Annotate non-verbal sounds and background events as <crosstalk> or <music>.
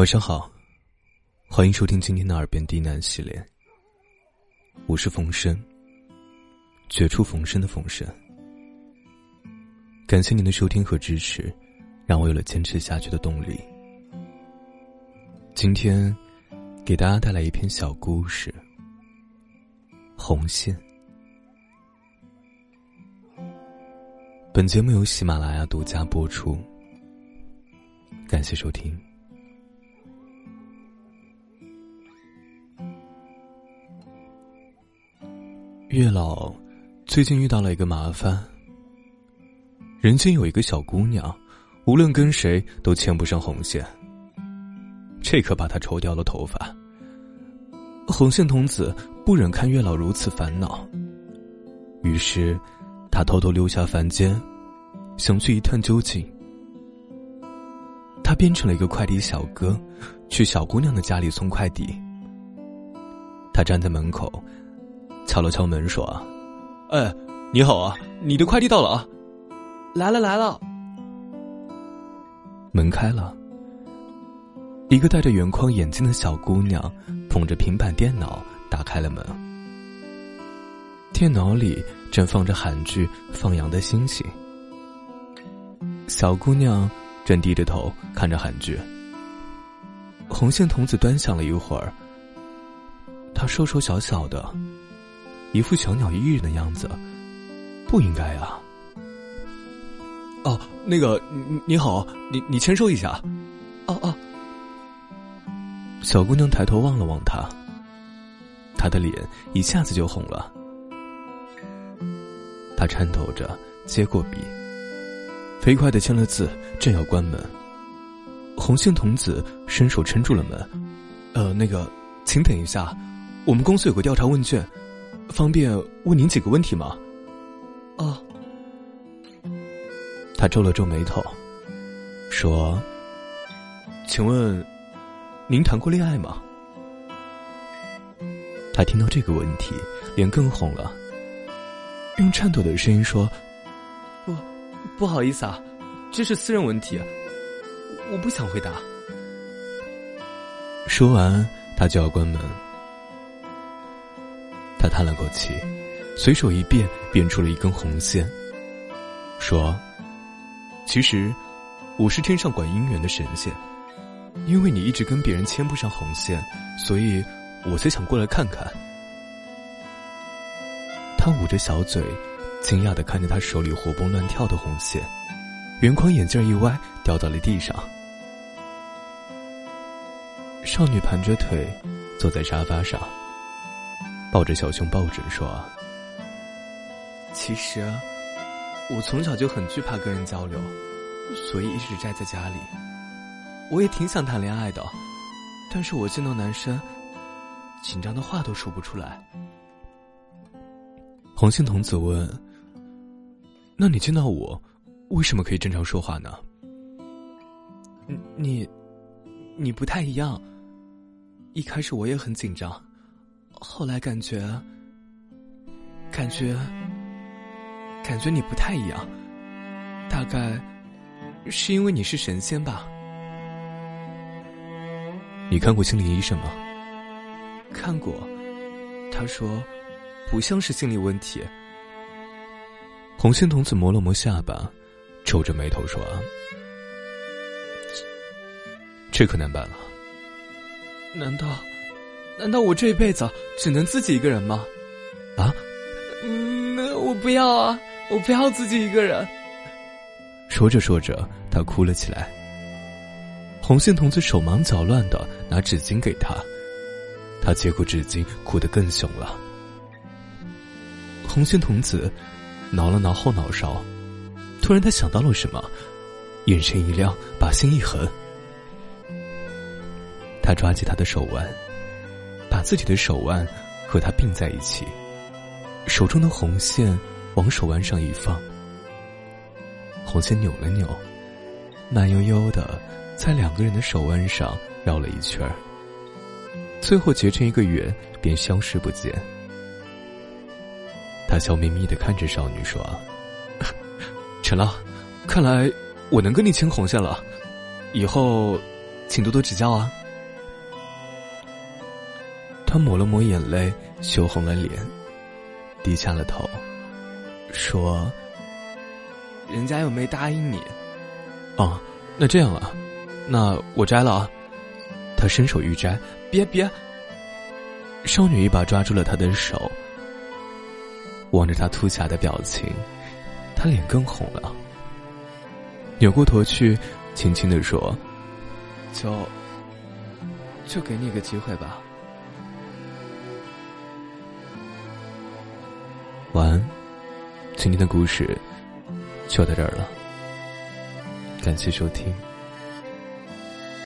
晚上好，欢迎收听今天的《耳边低喃》系列。我是冯生，绝处逢生的冯生。感谢您的收听和支持，让我有了坚持下去的动力。今天给大家带来一篇小故事，《红线》。本节目由喜马拉雅独家播出，感谢收听。月老最近遇到了一个麻烦。人间有一个小姑娘，无论跟谁都牵不上红线，这可把他愁掉了头发。红线童子不忍看月老如此烦恼，于是。他偷偷溜下凡间，想去一探究竟。他变成了一个快递小哥，去小姑娘的家里送快递。他站在门口，敲了敲门说：“哎，你好啊，你的快递到了啊，来了来了。”门开了，一个戴着圆框眼镜的小姑娘捧着平板电脑打开了门，电脑里。正放着韩剧《放羊的星星》，小姑娘正低着头看着韩剧。红线童子端详了一会儿，他瘦瘦小小的，一副小鸟依人的样子，不应该啊。哦，那个你你好，你你签收一下。哦哦。小姑娘抬头望了望他，他的脸一下子就红了。他颤抖着接过笔，飞快的签了字，正要关门，红杏童子伸手撑住了门。呃，那个，请等一下，我们公司有个调查问卷，方便问您几个问题吗？哦。他皱了皱眉头，说：“请问，您谈过恋爱吗？”他听到这个问题，脸更红了。用颤抖的声音说：“不，不好意思啊，这是私人问题，我不想回答。”说完，他就要关门。叹了口气，随手一变，变出了一根红线，说：“其实，我是天上管姻缘的神仙，因为你一直跟别人牵不上红线，所以我才想过来看看。”他捂着小嘴，惊讶的看着他手里活蹦乱跳的红线，圆框眼镜一歪，掉到了地上。少女盘着腿，坐在沙发上，抱着小熊抱枕说：“其实，我从小就很惧怕跟人交流，所以一直宅在家里。我也挺想谈恋爱的，但是我见到男生，紧张的话都说不出来。”黄姓童子问：“那你见到我，为什么可以正常说话呢？”你，你不太一样。一开始我也很紧张，后来感觉，感觉，感觉你不太一样。大概是因为你是神仙吧？你看过心理医生吗？看过，他说。不像是心理问题。红心童子摸了摸下巴，皱着眉头说：“这可难办了。难道，难道我这一辈子只能自己一个人吗？啊？嗯，我不要啊！我不要自己一个人。”说着说着，他哭了起来。红杏童子手忙脚乱的拿纸巾给他，他接过纸巾，哭得更凶了。红杏童子挠了挠后脑勺，突然他想到了什么，眼神一亮，把心一横。他抓起他的手腕，把自己的手腕和他并在一起，手中的红线往手腕上一放，红线扭了扭，慢悠悠的在两个人的手腕上绕了一圈，最后结成一个圆，便消失不见。他笑眯眯的看着少女说：“ <laughs> 成了，看来我能跟你牵红线了。以后，请多多指教啊。他抹了抹眼泪，羞红了脸，低下了头，说：“人家又没答应你。”哦，那这样啊，那我摘了啊。他伸手欲摘，别别！少女一把抓住了他的手，望着他秃起来的表情，他脸更红了，扭过头去，轻轻的说：“就就给你个机会吧。”晚安，今天的故事就到这儿了，感谢收听。